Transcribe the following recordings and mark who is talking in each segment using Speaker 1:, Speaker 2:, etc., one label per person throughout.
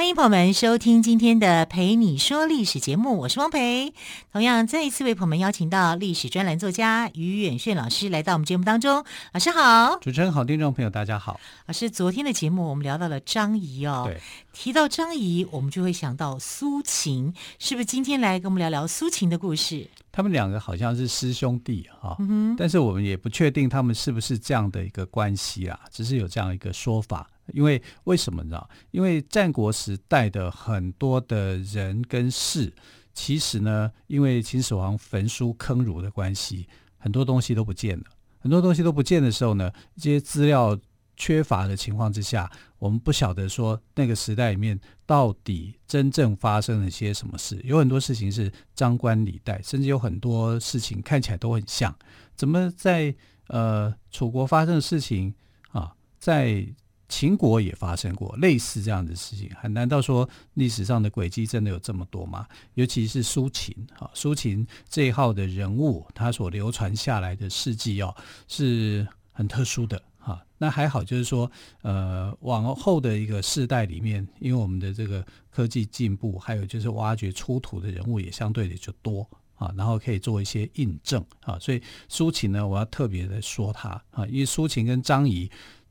Speaker 1: 欢迎朋友们收听今天的《陪你说历史》节目，我是汪培。同样，再一次为朋友们邀请到历史专栏作家于远炫老师来到我们节目当中。老师好，
Speaker 2: 主持人好，听众朋友大家好。
Speaker 1: 老师，昨天的节目我们聊到了张仪哦，
Speaker 2: 对，
Speaker 1: 提到张仪，我们就会想到苏秦，是不是？今天来跟我们聊聊苏秦的故事。
Speaker 2: 他们两个好像是师兄弟哈、但是我们也不确定他们是不是这样的一个关系啊，只是有这样一个说法。因为为什么呢？因为战国时代的很多的人跟事，其实呢，因为秦始皇焚书坑儒的关系，很多东西都不见了。很多东西都不见的时候呢，这些资料缺乏的情况之下，我们不晓得说那个时代里面到底真正发生了些什么事。有很多事情是张冠李戴，甚至有很多事情看起来都很像。怎么在呃楚国发生的事情啊，在秦国也发生过类似这样的事情，还难道说历史上的轨迹真的有这么多吗？尤其是苏秦，哈，苏秦这一号的人物，他所流传下来的事迹哦，是很特殊的，哈。那还好，就是说，呃，往后的一个世代里面，因为我们的这个科技进步，还有就是挖掘出土的人物也相对的就多啊，然后可以做一些印证啊。所以苏秦呢，我要特别的说他啊，因为苏秦跟张仪。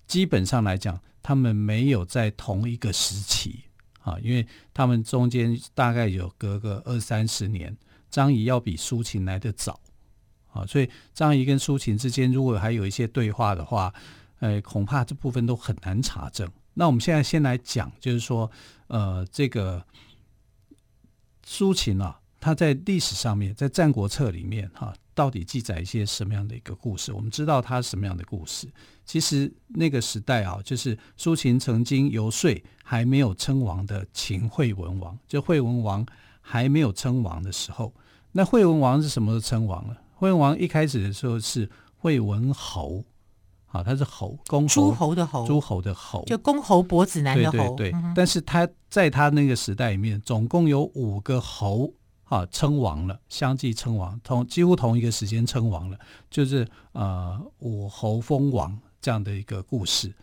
Speaker 2: 基本上来讲，他们没有在同一个时期啊，因为他们中间大概有隔个二三十年。张仪要比苏秦来得早啊，所以张仪跟苏秦之间如果还有一些对话的话，呃，恐怕这部分都很难查证。那我们现在先来讲，就是说，呃，这个苏秦啊，他在历史上面，在《战国策》里面哈。到底记载一些什么样的一个故事？我们知道他什么样的故事？其实那个时代啊，就是苏秦曾经游说还没有称王的秦惠文王，就惠文王还没有称王的时候，那惠文王是什么时候称王了？惠文王一开始的时候是惠文侯，好，他是侯，公侯，
Speaker 1: 诸侯的侯，
Speaker 2: 诸侯的侯，
Speaker 1: 就公侯伯子男的侯。
Speaker 2: 对对对，但是他在他那个时代里面，总共有五个侯。啊，称王了，相继称王，同几乎同一个时间称王了，就是呃武侯封王这样的一个故事。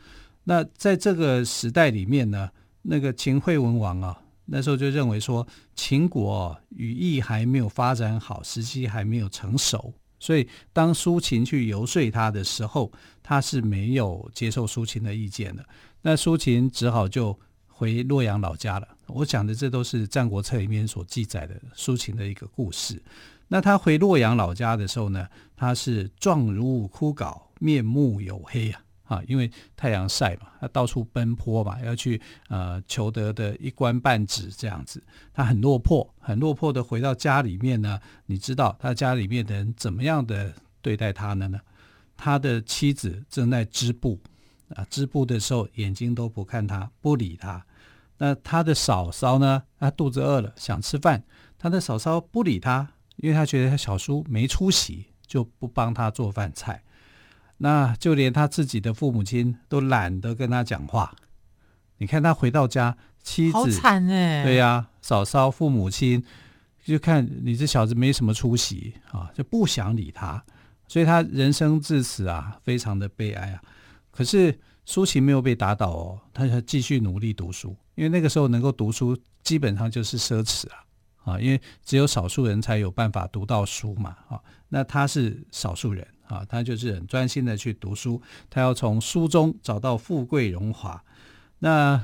Speaker 2: 那在这个时代里面呢，那个秦惠文王啊，那时候就认为说秦国羽翼还没有发展好，时机还没有成熟，所以当苏秦去游说他的时候，他是没有接受苏秦的意见的。那苏秦只好就回洛阳老家了。我讲的这都是《战国策》里面所记载的苏秦的一个故事。那他回洛阳老家的时候呢，他是状如枯槁，面目黝黑啊啊，因为太阳晒嘛，他到处奔波嘛，要去呃求得的一官半职这样子，他很落魄，很落魄的回到家里面呢。你知道他家里面的人怎么样的对待他呢？呢，他的妻子正在织布啊，织布的时候眼睛都不看他，不理他。那他的嫂嫂呢？他肚子饿了，想吃饭。他的嫂嫂不理他，因为他觉得他小叔没出息，就不帮他做饭菜。那就连他自己的父母亲都懒得跟他讲话。你看他回到家，妻子好
Speaker 1: 惨哎，
Speaker 2: 对呀、啊，嫂嫂、父母亲就看你这小子没什么出息啊，就不想理他。所以他人生至此啊，非常的悲哀啊。可是苏秦没有被打倒哦，他要继续努力读书。因为那个时候能够读书，基本上就是奢侈啊，啊，因为只有少数人才有办法读到书嘛，啊，那他是少数人啊，他就是很专心的去读书，他要从书中找到富贵荣华，那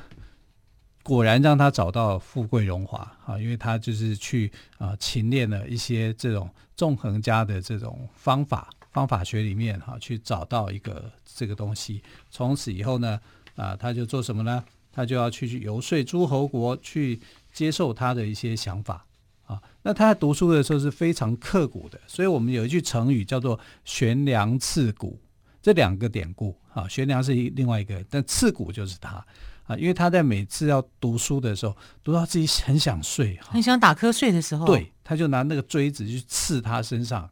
Speaker 2: 果然让他找到富贵荣华啊，因为他就是去啊勤练了一些这种纵横家的这种方法方法学里面哈，去找到一个这个东西，从此以后呢，啊，他就做什么呢？他就要去去游说诸侯国去接受他的一些想法啊。那他在读书的时候是非常刻苦的，所以我们有一句成语叫做“悬梁刺股”。这两个典故啊，悬梁是另外一个，但刺股就是他啊，因为他在每次要读书的时候，读到自己很想睡，
Speaker 1: 很想打瞌睡的时候，
Speaker 2: 对，他就拿那个锥子去刺他身上，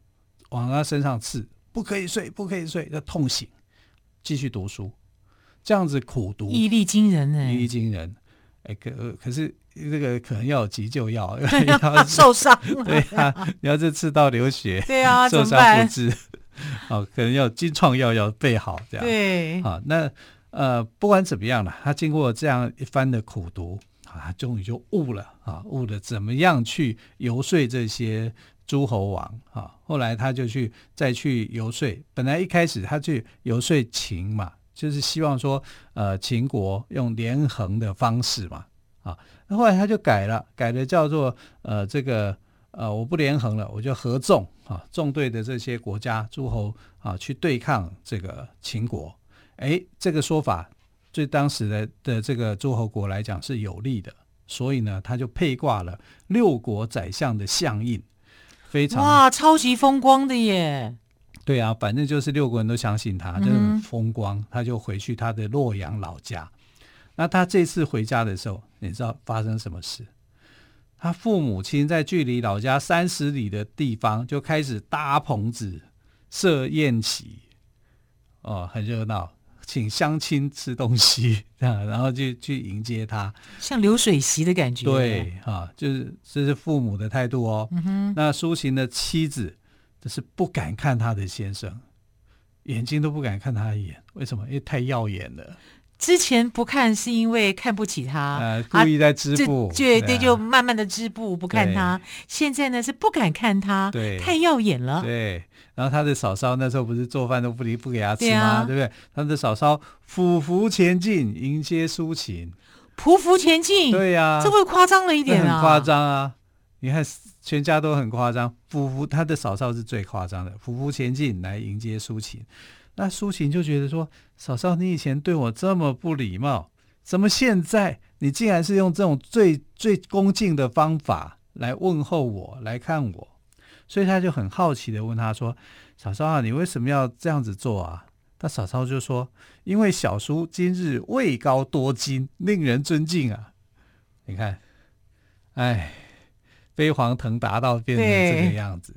Speaker 2: 往他身上刺，不可以睡，不可以睡，要痛醒，继续读书，这样子苦读，
Speaker 1: 毅力惊人呢，
Speaker 2: 毅力惊人。哎，可可是这个可能要有急救药
Speaker 1: 要受伤，
Speaker 2: 对啊，你要是刺到流血，
Speaker 1: 对啊，
Speaker 2: 受伤不治，哦，可能要金创药要备好，这样
Speaker 1: 对，
Speaker 2: 好，那呃，不管怎么样了，他经过这样一番的苦读，啊，他终于就悟了啊，悟了怎么样去游说这些诸侯王啊，后来他就去再去游说，本来一开始他去游说秦嘛。就是希望说，呃，秦国用连横的方式嘛，啊，那后来他就改了，改了叫做，呃，这个，呃，我不连横了，我就合纵啊，纵队的这些国家诸侯啊，去对抗这个秦国，哎，这个说法对当时的的这个诸侯国来讲是有利的，所以呢，他就配挂了六国宰相的相印，非常
Speaker 1: 哇，超级风光的耶。
Speaker 2: 对啊，反正就是六个人都相信他，就很风光。嗯、他就回去他的洛阳老家。那他这次回家的时候，你知道发生什么事？他父母亲在距离老家三十里的地方就开始搭棚子设宴席，哦，很热闹，请乡亲吃东西，这样，然后就去迎接他，
Speaker 1: 像流水席的感觉。
Speaker 2: 对，啊，就是这是父母的态度哦。嗯、哼那苏秦的妻子。就是不敢看他的先生，眼睛都不敢看他一眼。为什么？因为太耀眼了。
Speaker 1: 之前不看是因为看不起他，
Speaker 2: 呃、故意在织布，
Speaker 1: 啊、对对，就慢慢的织布，不看他。现在呢是不敢看他，
Speaker 2: 对，
Speaker 1: 太耀眼了。
Speaker 2: 对，然后他的嫂嫂那时候不是做饭都不离不给他吃吗？对，啊、对不对？他的嫂嫂匍匐前进迎接苏秦，
Speaker 1: 匍匐前进，
Speaker 2: 对呀、啊，
Speaker 1: 这会夸张了一点啊，
Speaker 2: 很夸张啊。你看，全家都很夸张，匍匐，他的嫂嫂是最夸张的，匍匐前进来迎接苏秦。那苏秦就觉得说：“嫂嫂，你以前对我这么不礼貌，怎么现在你竟然是用这种最最恭敬的方法来问候我，来看我？”所以他就很好奇的问他说：“嫂嫂啊，你为什么要这样子做啊？”他嫂嫂就说：“因为小叔今日位高多金，令人尊敬啊。”你看，哎。飞黄腾达到变成这个样子，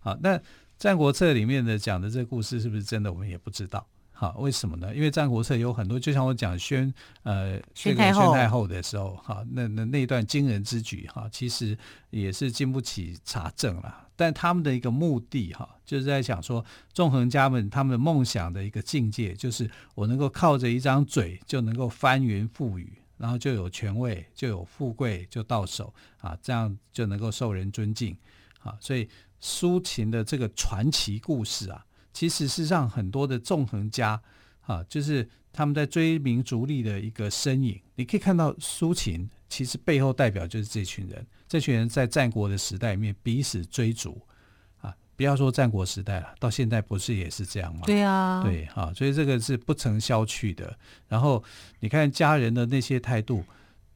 Speaker 2: 好，那《战国策》里面的讲的这个故事是不是真的，我们也不知道。好，为什么呢？因为《战国策》有很多，就像我讲宣呃
Speaker 1: 宣太后
Speaker 2: 宣太后的时候，哈，那那那段惊人之举，哈，其实也是经不起查证了。但他们的一个目的，哈，就是在想说，纵横家们他们梦想的一个境界，就是我能够靠着一张嘴就能够翻云覆雨。然后就有权位，就有富贵，就到手啊，这样就能够受人尊敬啊。所以苏秦的这个传奇故事啊，其实是让很多的纵横家啊，就是他们在追名逐利的一个身影。你可以看到苏秦其实背后代表就是这群人，这群人在战国的时代里面彼此追逐啊。不要说战国时代了，到现在不是也是这样吗？
Speaker 1: 对啊，
Speaker 2: 对啊，所以这个是不曾消去的。然后你看家人的那些态度，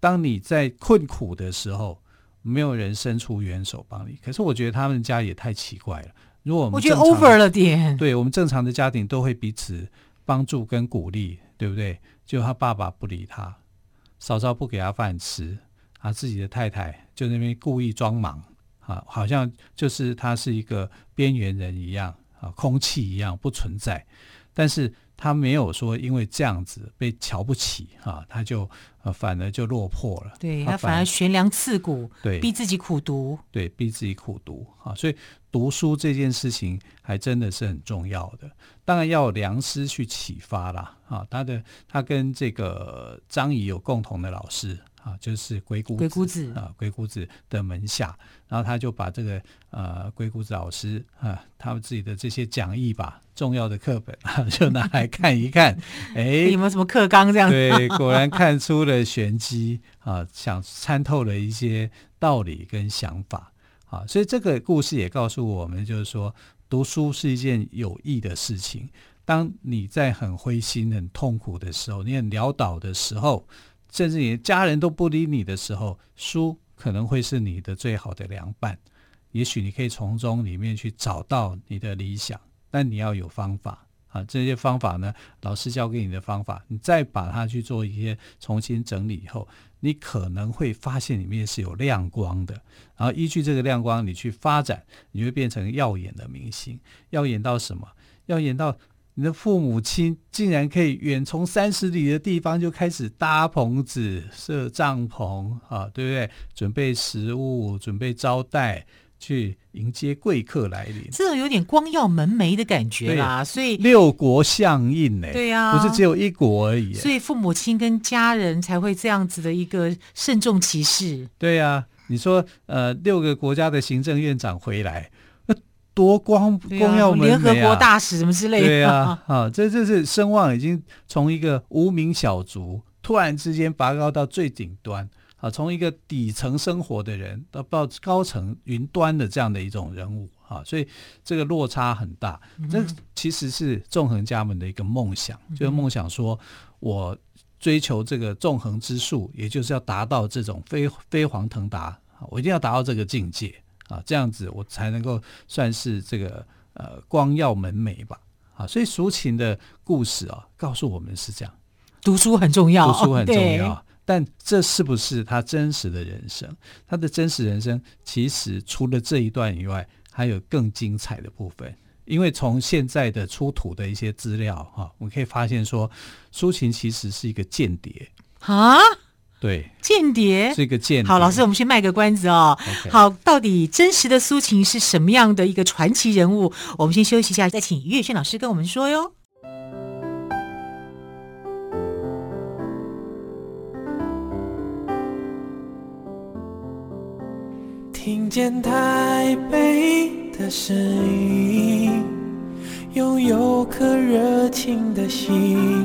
Speaker 2: 当你在困苦的时候，没有人伸出援手帮你。可是我觉得他们家也太奇怪了。如果我们
Speaker 1: 我觉得 over 了点，
Speaker 2: 对我们正常的家庭都会彼此帮助跟鼓励，对不对？就他爸爸不理他，嫂嫂不给他饭吃，啊自己的太太就那边故意装忙。啊，好像就是他是一个边缘人一样啊，空气一样不存在。但是他没有说因为这样子被瞧不起啊，他就呃反而就落魄了。
Speaker 1: 对，他反而悬梁刺股，
Speaker 2: 对，
Speaker 1: 逼自己苦读，
Speaker 2: 对，逼自己苦读啊。所以读书这件事情还真的是很重要的。当然要有良师去启发啦啊。他的他跟这个张仪有共同的老师。啊，就是鬼谷
Speaker 1: 鬼谷子
Speaker 2: 啊，鬼谷子的门下，然后他就把这个呃鬼谷子老师啊，他们自己的这些讲义吧，重要的课本啊，就拿来看一看，哎，
Speaker 1: 有没有什么课纲这样？
Speaker 2: 对，果然看出了玄机啊，想参透了一些道理跟想法啊，所以这个故事也告诉我们，就是说读书是一件有益的事情。当你在很灰心、很痛苦的时候，你很潦倒的时候。甚至你家人都不理你的时候，书可能会是你的最好的良伴。也许你可以从中里面去找到你的理想，但你要有方法啊。这些方法呢，老师教给你的方法，你再把它去做一些重新整理以后，你可能会发现里面是有亮光的。然后依据这个亮光，你去发展，你会变成耀眼的明星。耀眼到什么？耀眼到你的父母亲竟然可以远从三十里的地方就开始搭棚子、设帐篷啊，对不对？准备食物，准备招待。去迎接贵客来临，
Speaker 1: 这种有点光耀门楣的感觉啦。所以
Speaker 2: 六国相印呢，
Speaker 1: 对呀，
Speaker 2: 不是只有一国而已。
Speaker 1: 所以父母亲跟家人才会这样子的一个慎重其事。
Speaker 2: 对呀，你说呃，六个国家的行政院长回来，那多光光耀门楣啊！联
Speaker 1: 合国大使什么之类的。
Speaker 2: 对啊，啊，这这是声望已经从一个无名小卒，突然之间拔高到最顶端。啊，从一个底层生活的人到到高层云端的这样的一种人物啊，所以这个落差很大。这其实是纵横家们的一个梦想，就是梦想说，我追求这个纵横之术，也就是要达到这种飞飞黄腾达，我一定要达到这个境界啊，这样子我才能够算是这个呃光耀门楣吧。啊，所以苏秦的故事啊，告诉我们是这样，
Speaker 1: 读书很重要，
Speaker 2: 读书很重要。但这是不是他真实的人生？他的真实人生其实除了这一段以外，还有更精彩的部分。因为从现在的出土的一些资料哈，我们可以发现说，苏秦其实是一个间谍
Speaker 1: 啊。
Speaker 2: 对，
Speaker 1: 间谍
Speaker 2: 是一个间谍。
Speaker 1: 好，老师，我们先卖个关子哦。
Speaker 2: Okay.
Speaker 1: 好，到底真实的苏秦是什么样的一个传奇人物？我们先休息一下，再请于月轩老师跟我们说哟。
Speaker 3: 听见台北的声音，拥有颗热情的心，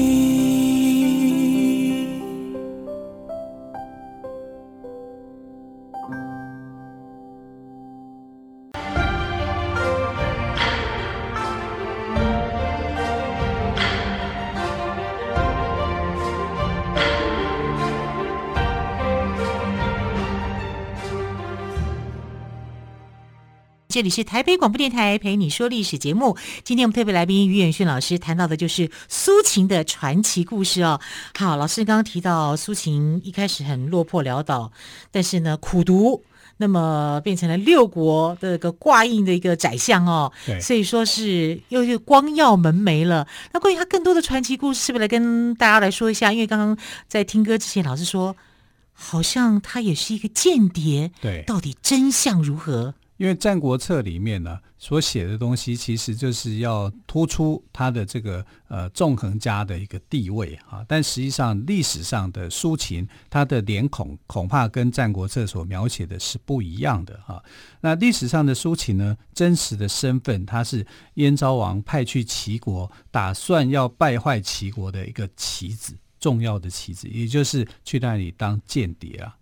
Speaker 1: 这里是台北广播电台陪你说历史节目。今天我们特别来宾于远逊老师谈到的就是苏秦的传奇故事哦。好，老师刚刚提到苏秦一开始很落魄潦倒，但是呢苦读，那么变成了六国的一个挂印的一个宰相哦。
Speaker 2: 对，
Speaker 1: 所以说是又是光耀门楣了。那关于他更多的传奇故事，是不是来跟大家来说一下？因为刚刚在听歌之前，老师说好像他也是一个间谍。
Speaker 2: 对，
Speaker 1: 到底真相如何？
Speaker 2: 因为《战国策》里面呢，所写的东西其实就是要突出他的这个呃纵横家的一个地位啊，但实际上历史上的苏秦，他的脸孔恐怕跟《战国策》所描写的是不一样的哈。那历史上的苏秦呢，真实的身份他是燕昭王派去齐国，打算要败坏齐国的一个棋子，重要的棋子，也就是去那里当间谍啊。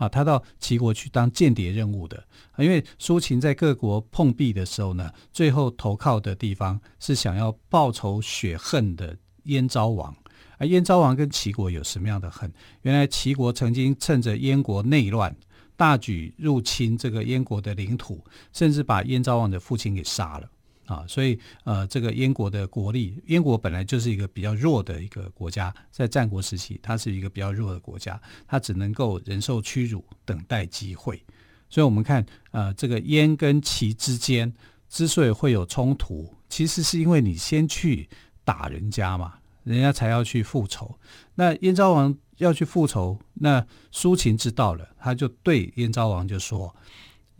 Speaker 2: 啊，他到齐国去当间谍任务的，因为苏秦在各国碰壁的时候呢，最后投靠的地方是想要报仇雪恨的燕昭王。而燕昭王跟齐国有什么样的恨？原来齐国曾经趁着燕国内乱，大举入侵这个燕国的领土，甚至把燕昭王的父亲给杀了。啊，所以呃，这个燕国的国力，燕国本来就是一个比较弱的一个国家，在战国时期，它是一个比较弱的国家，它只能够忍受屈辱，等待机会。所以，我们看呃，这个燕跟齐之间之所以会有冲突，其实是因为你先去打人家嘛，人家才要去复仇。那燕昭王要去复仇，那苏秦知道了，他就对燕昭王就说。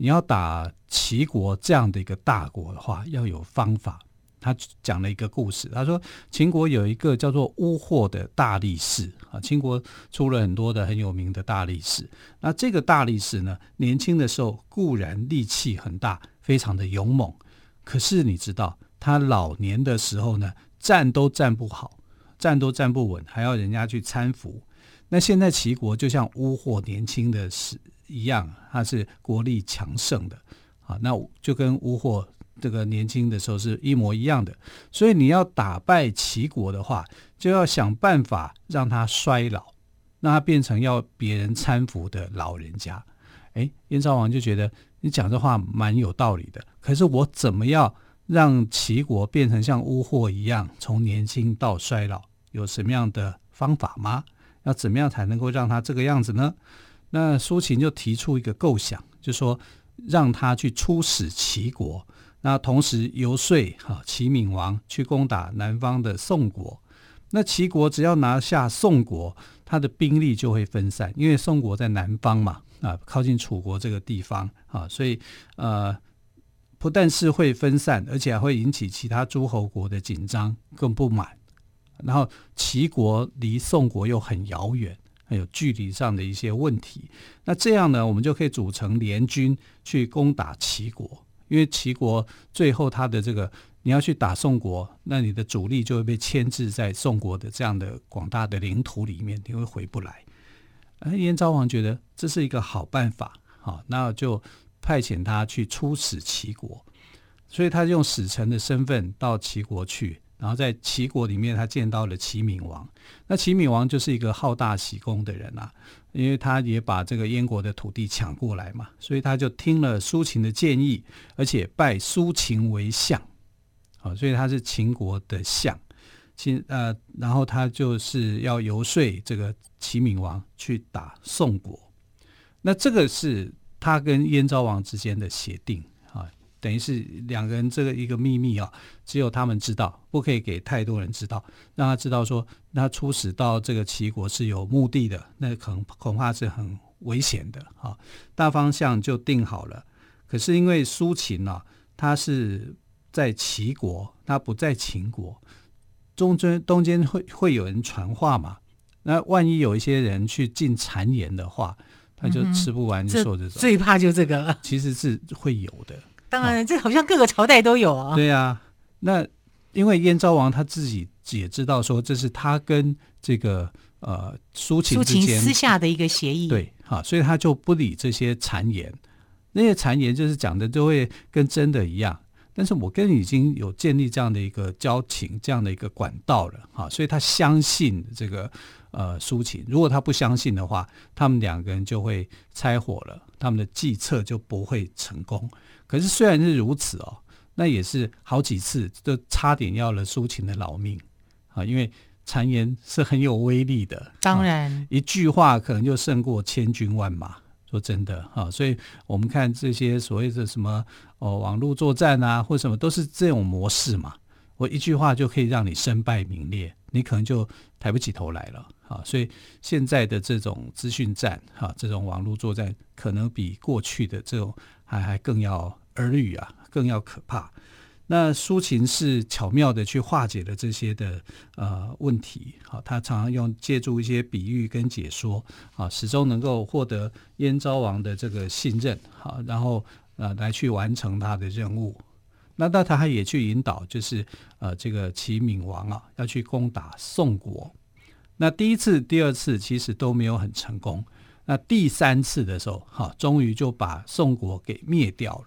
Speaker 2: 你要打齐国这样的一个大国的话，要有方法。他讲了一个故事，他说秦国有一个叫做乌获的大力士啊，秦国出了很多的很有名的大力士。那这个大力士呢，年轻的时候固然力气很大，非常的勇猛，可是你知道他老年的时候呢，站都站不好，站都站不稳，还要人家去搀扶。那现在齐国就像乌获年轻的时一样，他是国力强盛的啊，那就跟乌获这个年轻的时候是一模一样的。所以你要打败齐国的话，就要想办法让他衰老，让他变成要别人搀扶的老人家。哎，燕昭王就觉得你讲这话蛮有道理的。可是我怎么样让齐国变成像乌获一样，从年轻到衰老？有什么样的方法吗？要怎么样才能够让他这个样子呢？那苏秦就提出一个构想，就说让他去出使齐国，那同时游说哈齐闵王去攻打南方的宋国。那齐国只要拿下宋国，他的兵力就会分散，因为宋国在南方嘛，啊，靠近楚国这个地方啊，所以呃，不但是会分散，而且还会引起其他诸侯国的紧张跟不满。然后齐国离宋国又很遥远，还有距离上的一些问题。那这样呢，我们就可以组成联军去攻打齐国，因为齐国最后他的这个你要去打宋国，那你的主力就会被牵制在宋国的这样的广大的领土里面，你会回不来。而燕昭王觉得这是一个好办法，好，那就派遣他去出使齐国，所以他用使臣的身份到齐国去。然后在齐国里面，他见到了齐闵王。那齐闵王就是一个好大喜功的人啊，因为他也把这个燕国的土地抢过来嘛，所以他就听了苏秦的建议，而且拜苏秦为相。好，所以他是秦国的相。秦呃，然后他就是要游说这个齐闵王去打宋国。那这个是他跟燕昭王之间的协定。等于是两个人这个一个秘密啊，只有他们知道，不可以给太多人知道，让他知道说，他出使到这个齐国是有目的的，那可能恐怕是很危险的啊。大方向就定好了，可是因为苏秦呢、啊，他是在齐国，他不在秦国，中间中间会会有人传话嘛？那万一有一些人去进谗言的话，他就吃不完就说这种，
Speaker 1: 最怕就这个了，
Speaker 2: 其实是会有的。
Speaker 1: 当然，这好像各个朝代都有啊。
Speaker 2: 对呀、啊，那因为燕昭王他自己也知道说，这是他跟这个呃苏秦之间
Speaker 1: 私下的一个协议。
Speaker 2: 对，哈，所以他就不理这些谗言。那些谗言就是讲的都会跟真的一样。但是我跟你已经有建立这样的一个交情，这样的一个管道了，哈，所以他相信这个呃苏秦。如果他不相信的话，他们两个人就会拆伙了，他们的计策就不会成功。可是虽然是如此哦，那也是好几次都差点要了苏秦的老命啊！因为谗言是很有威力的，
Speaker 1: 当然、啊、一
Speaker 2: 句话可能就胜过千军万马。说真的啊，所以我们看这些所谓的什么哦网络作战啊，或什么都是这种模式嘛。我一句话就可以让你身败名裂，你可能就抬不起头来了啊！所以现在的这种资讯战哈，这种网络作战，可能比过去的这种还还更要。耳语啊，更要可怕。那苏秦是巧妙的去化解了这些的呃问题，好，他常常用借助一些比喻跟解说，啊，始终能够获得燕昭王的这个信任，好，然后呃来去完成他的任务。那那他还也去引导，就是呃这个齐闵王啊要去攻打宋国。那第一次、第二次其实都没有很成功。那第三次的时候，哈，终于就把宋国给灭掉了。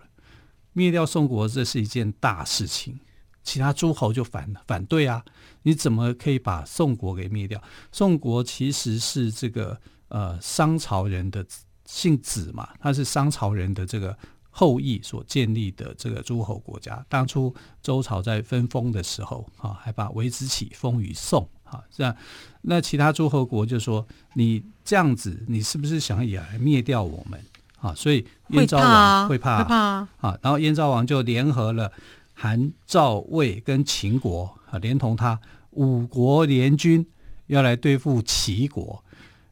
Speaker 2: 灭掉宋国，这是一件大事情，其他诸侯就反反对啊！你怎么可以把宋国给灭掉？宋国其实是这个呃商朝人的姓子嘛，他是商朝人的这个后裔所建立的这个诸侯国家。当初周朝在分封的时候，啊，还把微子启封于宋，啊，这样，那其他诸侯国就说你这样子，你是不是想也来灭掉我们？啊，所以燕昭王会怕，
Speaker 1: 会怕啊！
Speaker 2: 啊，然后燕昭王就联合了韩、赵、魏跟秦国啊，连同他五国联军要来对付齐国。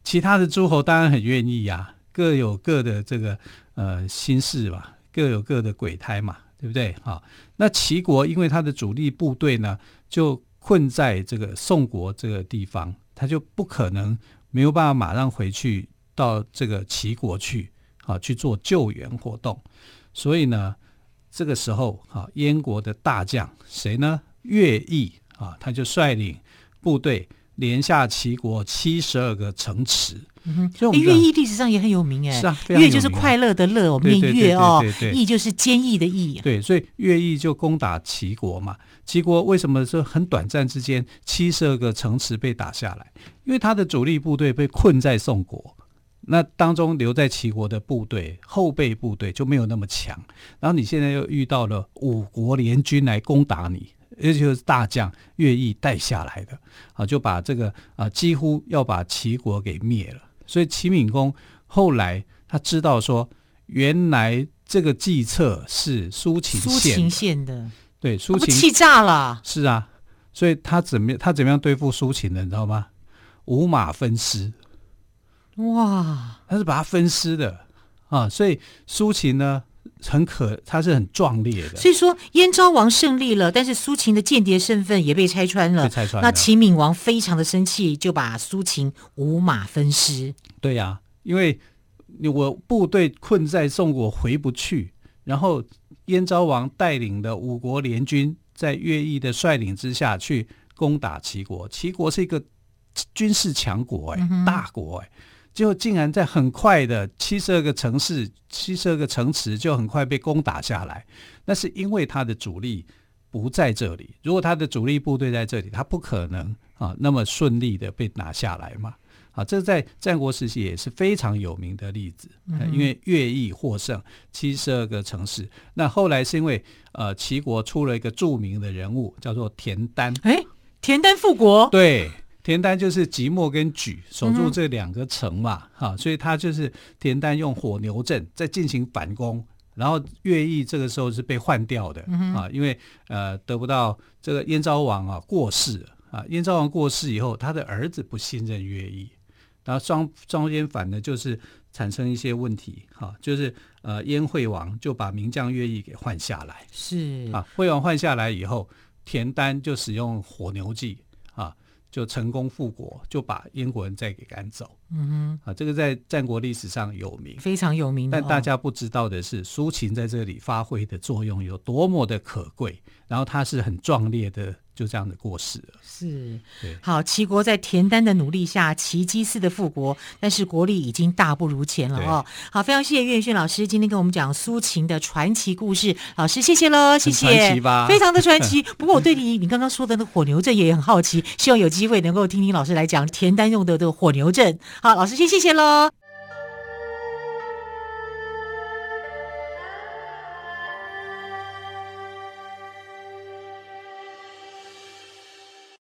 Speaker 2: 其他的诸侯当然很愿意呀、啊，各有各的这个呃心事吧，各有各的鬼胎嘛，对不对？啊，那齐国因为他的主力部队呢，就困在这个宋国这个地方，他就不可能没有办法马上回去到这个齐国去。啊，去做救援活动，所以呢，这个时候啊，燕国的大将谁呢？乐毅啊，他就率领部队连下齐国七十二个城池。
Speaker 1: 嗯哼，乐毅历史上也很有名哎，
Speaker 2: 是啊，
Speaker 1: 乐就是快乐的乐，我们念乐哦，毅就是坚毅的毅。
Speaker 2: 对，所以乐毅就攻打齐国嘛。齐国为什么说很短暂之间七十二个城池被打下来？因为他的主力部队被困在宋国。那当中留在齐国的部队后备部队就没有那么强，然后你现在又遇到了五国联军来攻打你，也就是大将乐毅带下来的啊，就把这个啊几乎要把齐国给灭了。所以齐闵公后来他知道说，原来这个计策是苏秦
Speaker 1: 苏秦献的，
Speaker 2: 对，苏秦
Speaker 1: 气炸了。
Speaker 2: 是啊，所以他怎么他怎么样对付苏秦的，你知道吗？五马分尸。
Speaker 1: 哇，
Speaker 2: 他是把他分尸的啊，所以苏秦呢很可，他是很壮烈的。
Speaker 1: 所以说燕昭王胜利了，但是苏秦的间谍身份也被拆穿了。
Speaker 2: 被拆穿了。
Speaker 1: 那秦闵王非常的生气，就把苏秦五马分尸。
Speaker 2: 对呀、啊，因为我部队困在宋国回不去，然后燕昭王带领的五国联军在乐毅的率领之下去攻打齐国。齐国是一个军事强国、欸，哎、嗯，大国、欸，哎。就竟然在很快的七十二个城市、七十二个城池就很快被攻打下来，那是因为他的主力不在这里。如果他的主力部队在这里，他不可能啊那么顺利的被拿下来嘛。啊，这在战国时期也是非常有名的例子。嗯、因为乐毅获胜，七十二个城市。那后来是因为呃齐国出了一个著名的人物，叫做田丹。
Speaker 1: 哎，田丹复国。
Speaker 2: 对。田单就是即墨跟莒守住这两个城嘛，哈、嗯啊，所以他就是田单用火牛阵在进行反攻，然后乐毅这个时候是被换掉的、嗯、啊，因为呃得不到这个燕昭王啊过世了啊，燕昭王过世以后，他的儿子不信任乐毅，然后双双边反呢就是产生一些问题，哈、啊，就是呃燕惠王就把名将乐毅给换下来，
Speaker 1: 是。
Speaker 2: 啊，惠王换下来以后，田单就使用火牛计。就成功复国，就把英国人再给赶走。嗯哼，啊，这个在战国历史上有名，
Speaker 1: 非常有名。
Speaker 2: 但大家不知道的是，苏秦在这里发挥的作用有多么的可贵，然后他是很壮烈的。就这样的过世了。
Speaker 1: 是，好，齐国在田丹的努力下，奇迹似的复国，但是国力已经大不如前了哦。好，非常谢谢岳轩老师今天跟我们讲苏秦的传奇故事，老师谢谢喽，谢谢，
Speaker 2: 传奇吧，
Speaker 1: 非常的传奇。不过我对你你刚刚说的那火牛阵也很好奇，希望有机会能够听听老师来讲田丹用的这个火牛阵。好，老师先谢谢喽。